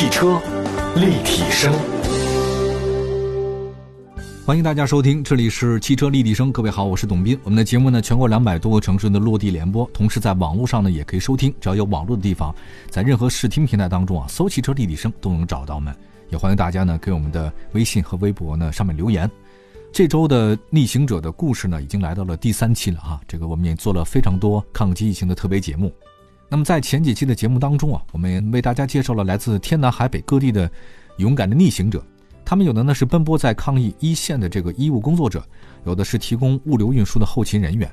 汽车立体声，欢迎大家收听，这里是汽车立体声。各位好，我是董斌。我们的节目呢，全国两百多个城市的落地联播，同时在网络上呢也可以收听。只要有网络的地方，在任何视听平台当中啊，搜“汽车立体声”都能找到我们。也欢迎大家呢给我们的微信和微博呢上面留言。这周的逆行者的故事呢，已经来到了第三期了哈。这个我们也做了非常多抗击疫情的特别节目。那么在前几期的节目当中啊，我们为大家介绍了来自天南海北各地的勇敢的逆行者。他们有的呢是奔波在抗疫一线的这个医务工作者，有的是提供物流运输的后勤人员，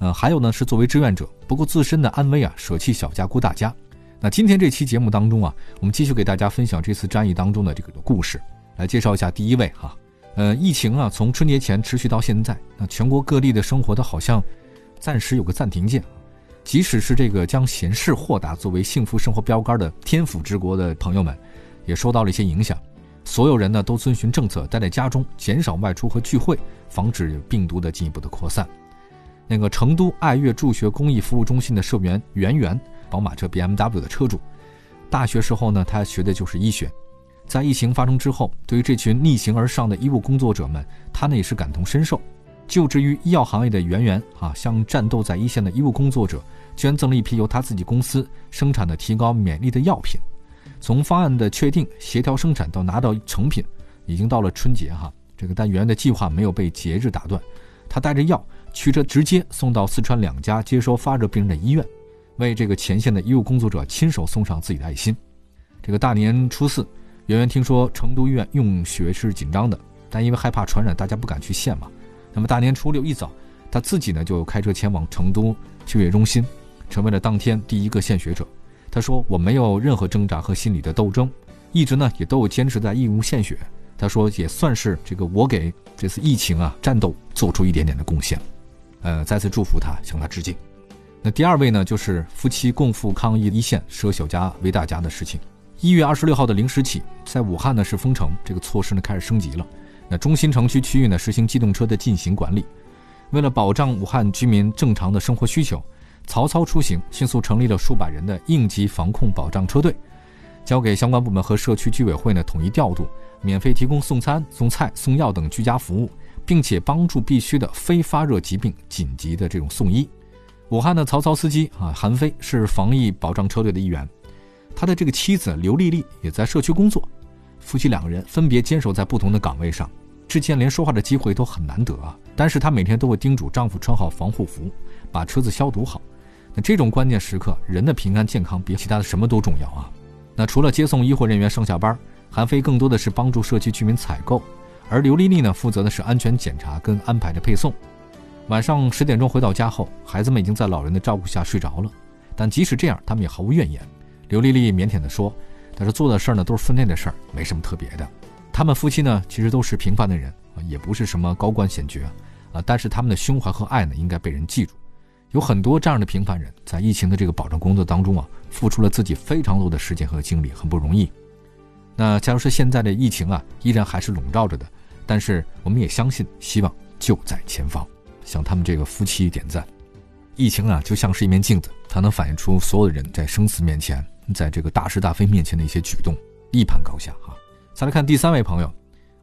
呃，还有呢是作为志愿者，不顾自身的安危啊，舍弃小家顾大家。那今天这期节目当中啊，我们继续给大家分享这次战役当中的这个故事，来介绍一下第一位哈。呃，疫情啊，从春节前持续到现在，那全国各地的生活都好像暂时有个暂停键。即使是这个将闲适豁达作为幸福生活标杆的天府之国的朋友们，也受到了一些影响。所有人呢都遵循政策，待在家中，减少外出和聚会，防止病毒的进一步的扩散。那个成都爱乐助学公益服务中心的社员袁媛，宝马车 BMW 的车主，大学时候呢，他学的就是医学。在疫情发生之后，对于这群逆行而上的医务工作者们，他呢也是感同身受。就职于医药行业的圆圆啊，向战斗在一线的医务工作者捐赠了一批由他自己公司生产的提高免疫力的药品。从方案的确定、协调生产到拿到成品，已经到了春节哈。这个但圆圆的计划没有被节日打断，他带着药驱车直接送到四川两家接收发热病人的医院，为这个前线的医务工作者亲手送上自己的爱心。这个大年初四。圆圆听说成都医院用血是紧张的，但因为害怕传染，大家不敢去献嘛。那么大年初六一早，他自己呢就开车前往成都血液中心，成为了当天第一个献血者。他说：“我没有任何挣扎和心理的斗争，一直呢也都有坚持在义务献血。”他说：“也算是这个我给这次疫情啊战斗做出一点点的贡献。”呃，再次祝福他，向他致敬。那第二位呢，就是夫妻共赴抗疫一线，舍小家为大家的事情。一月二十六号的零时起，在武汉呢是封城，这个措施呢开始升级了。那中心城区区域呢实行机动车的进行管理。为了保障武汉居民正常的生活需求，曹操出行迅速成立了数百人的应急防控保障车队，交给相关部门和社区居委会呢统一调度，免费提供送餐、送菜、送药等居家服务，并且帮助必须的非发热疾病紧急的这种送医。武汉的曹操司机啊韩飞是防疫保障车队的一员。他的这个妻子刘丽丽也在社区工作，夫妻两个人分别坚守在不同的岗位上，之间连说话的机会都很难得啊。但是她每天都会叮嘱丈夫穿好防护服，把车子消毒好。那这种关键时刻，人的平安健康比其他的什么都重要啊。那除了接送医护人员上下班，韩飞更多的是帮助社区居民采购，而刘丽丽呢，负责的是安全检查跟安排的配送。晚上十点钟回到家后，孩子们已经在老人的照顾下睡着了，但即使这样，他们也毫无怨言。刘丽丽腼腆地说：“但是做的事儿呢都是分内的事儿，没什么特别的。他们夫妻呢其实都是平凡的人，也不是什么高官显爵啊，但是他们的胸怀和爱呢应该被人记住。有很多这样的平凡人在疫情的这个保障工作当中啊，付出了自己非常多的时间和精力，很不容易。那假如说现在的疫情啊依然还是笼罩着的，但是我们也相信希望就在前方，向他们这个夫妻点赞。疫情啊就像是一面镜子，它能反映出所有的人在生死面前。”在这个大是大非面前的一些举动，一盘高下哈。再来看第三位朋友，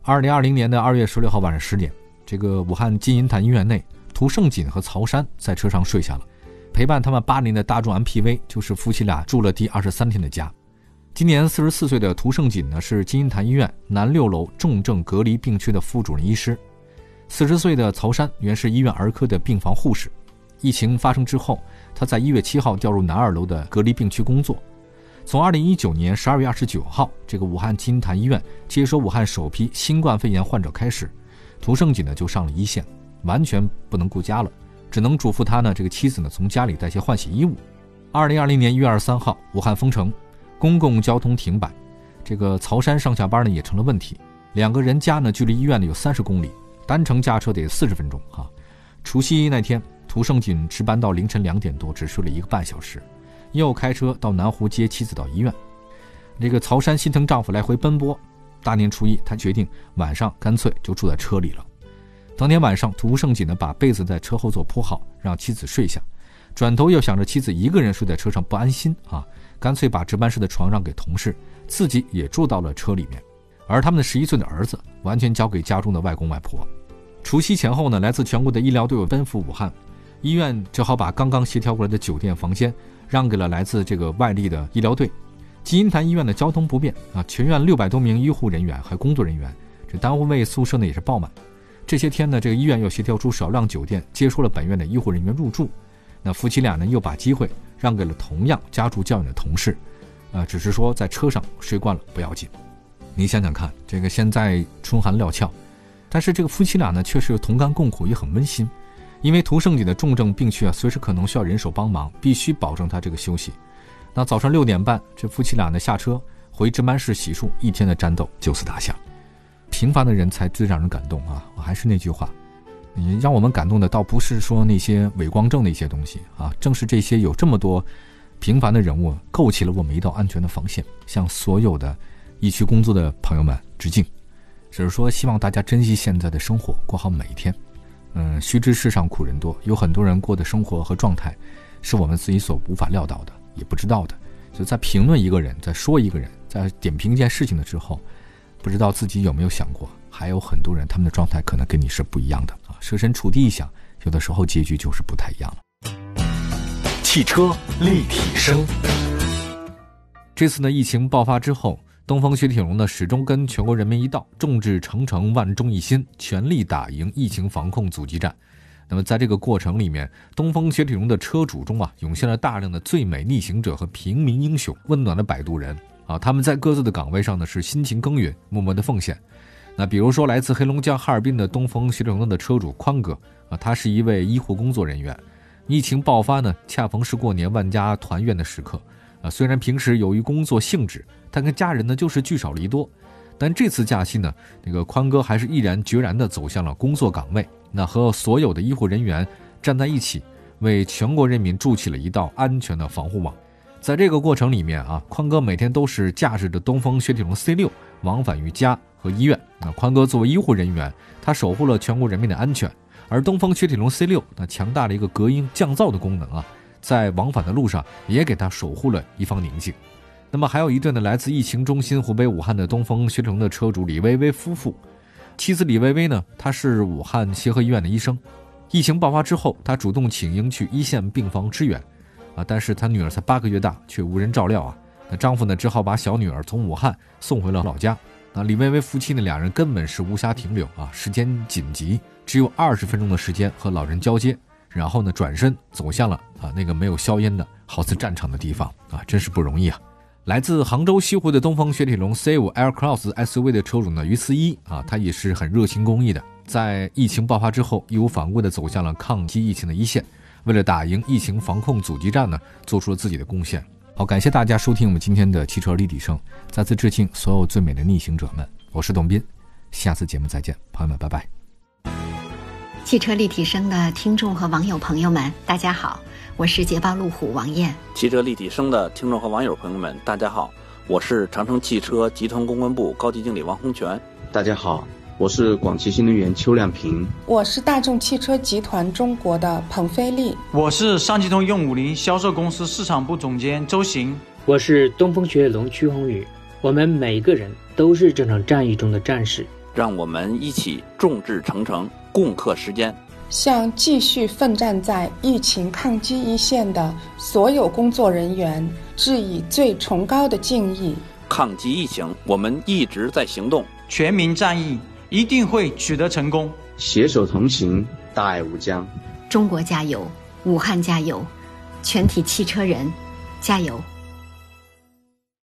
二零二零年的二月十六号晚上十点，这个武汉金银潭医院内，涂胜锦和曹山在车上睡下了。陪伴他们八年的大众 MPV 就是夫妻俩住了第二十三天的家。今年四十四岁的涂胜锦呢，是金银潭医院南六楼重症隔离病区的副主任医师。四十岁的曹山原是医院儿科的病房护士。疫情发生之后，他在一月七号调入南二楼的隔离病区工作。从二零一九年十二月二十九号，这个武汉金坛医院接收武汉首批新冠肺炎患者开始，涂胜锦呢就上了一线，完全不能顾家了，只能嘱咐他呢这个妻子呢从家里带些换洗衣物。二零二零年一月二十三号，武汉封城，公共交通停摆，这个曹山上下班呢也成了问题。两个人家呢距离医院呢有三十公里，单程驾车得四十分钟哈。除夕那天，涂胜锦值班到凌晨两点多，只睡了一个半小时。又开车到南湖接妻子到医院，这个曹山心疼丈夫来回奔波，大年初一，他决定晚上干脆就住在车里了。当天晚上，涂胜锦呢把被子在车后座铺好，让妻子睡下，转头又想着妻子一个人睡在车上不安心啊，干脆把值班室的床让给同事，自己也住到了车里面。而他们的十一岁的儿子完全交给家中的外公外婆。除夕前后呢，来自全国的医疗队伍奔赴武汉，医院只好把刚刚协调过来的酒店房间让给了来自这个外地的医疗队。金银潭医院的交通不便啊，全院六百多名医护人员和工作人员，这单位宿舍呢也是爆满。这些天呢，这个医院又协调出少量酒店接收了本院的医护人员入住。那夫妻俩呢又把机会让给了同样家住较远的同事，啊，只是说在车上睡惯了不要紧。你想想看，这个现在春寒料峭，但是这个夫妻俩呢却是同甘共苦，也很温馨。因为涂胜锦的重症病区啊，随时可能需要人手帮忙，必须保证他这个休息。那早上六点半，这夫妻俩呢下车回值班室洗漱，一天的战斗就此打响。平凡的人才最让人感动啊！我还是那句话，你让我们感动的倒不是说那些伪光正的一些东西啊，正是这些有这么多平凡的人物构起了我们一道安全的防线。向所有的疫区工作的朋友们致敬，只是说希望大家珍惜现在的生活，过好每一天。嗯，须知世上苦人多，有很多人过的生活和状态，是我们自己所无法料到的。也不知道的，就在评论一个人，在说一个人，在点评一件事情的之后，不知道自己有没有想过，还有很多人他们的状态可能跟你是不一样的啊。设身处地一想，有的时候结局就是不太一样了。汽车立体声。这次呢，疫情爆发之后，东风雪铁龙呢始终跟全国人民一道，众志成城，万众一心，全力打赢疫情防控阻击战。那么，在这个过程里面，东风雪铁龙的车主中啊，涌现了大量的最美逆行者和平民英雄，温暖的摆渡人啊。他们在各自的岗位上呢，是辛勤耕耘，默默的奉献。那比如说，来自黑龙江哈尔滨的东风雪铁龙的车主宽哥啊，他是一位医护工作人员。疫情爆发呢，恰逢是过年万家团圆的时刻啊。虽然平时由于工作性质，但跟家人呢就是聚少离多，但这次假期呢，那个宽哥还是毅然决然地走向了工作岗位。那和所有的医护人员站在一起，为全国人民筑起了一道安全的防护网。在这个过程里面啊，宽哥每天都是驾驶着东风雪铁龙 C 六往返于家和医院。那宽哥作为医护人员，他守护了全国人民的安全。而东风雪铁龙 C 六那强大的一个隔音降噪的功能啊，在往返的路上也给他守护了一方宁静。那么还有一对呢，来自疫情中心湖北武汉的东风雪铁龙的车主李薇薇夫妇。妻子李薇薇呢？她是武汉协和医院的医生。疫情爆发之后，她主动请缨去一线病房支援，啊，但是她女儿才八个月大，却无人照料啊。那丈夫呢，只好把小女儿从武汉送回了老家。那李薇薇夫妻呢，两人根本是无暇停留啊，时间紧急，只有二十分钟的时间和老人交接，然后呢，转身走向了啊那个没有硝烟的好似战场的地方啊，真是不容易啊。来自杭州西湖的东风雪铁龙 C5 Aircross SUV 的车主呢于思一啊，他也是很热心公益的，在疫情爆发之后，义无反顾地走向了抗击疫情的一线，为了打赢疫情防控阻击战呢，做出了自己的贡献。好，感谢大家收听我们今天的汽车立体声，再次致敬所有最美的逆行者们。我是董斌，下次节目再见，朋友们，拜拜。汽车立体声的听众和网友朋友们，大家好。我是捷豹路虎王艳，汽车立体声的听众和网友朋友们，大家好，我是长城汽车集团公关部高级经理王洪全，大家好，我是广汽新能源邱亮平，我是大众汽车集团中国的彭飞利，我是上汽通用五菱销售公司市场部总监周行，我是东风雪铁龙曲宏宇，我们每个人都是这场战役中的战士，让我们一起众志成城，共克时艰。向继续奋战在疫情抗击一线的所有工作人员致以最崇高的敬意。抗击疫情，我们一直在行动，全民战役一定会取得成功。携手同行，大爱无疆。中国加油，武汉加油，全体汽车人加油！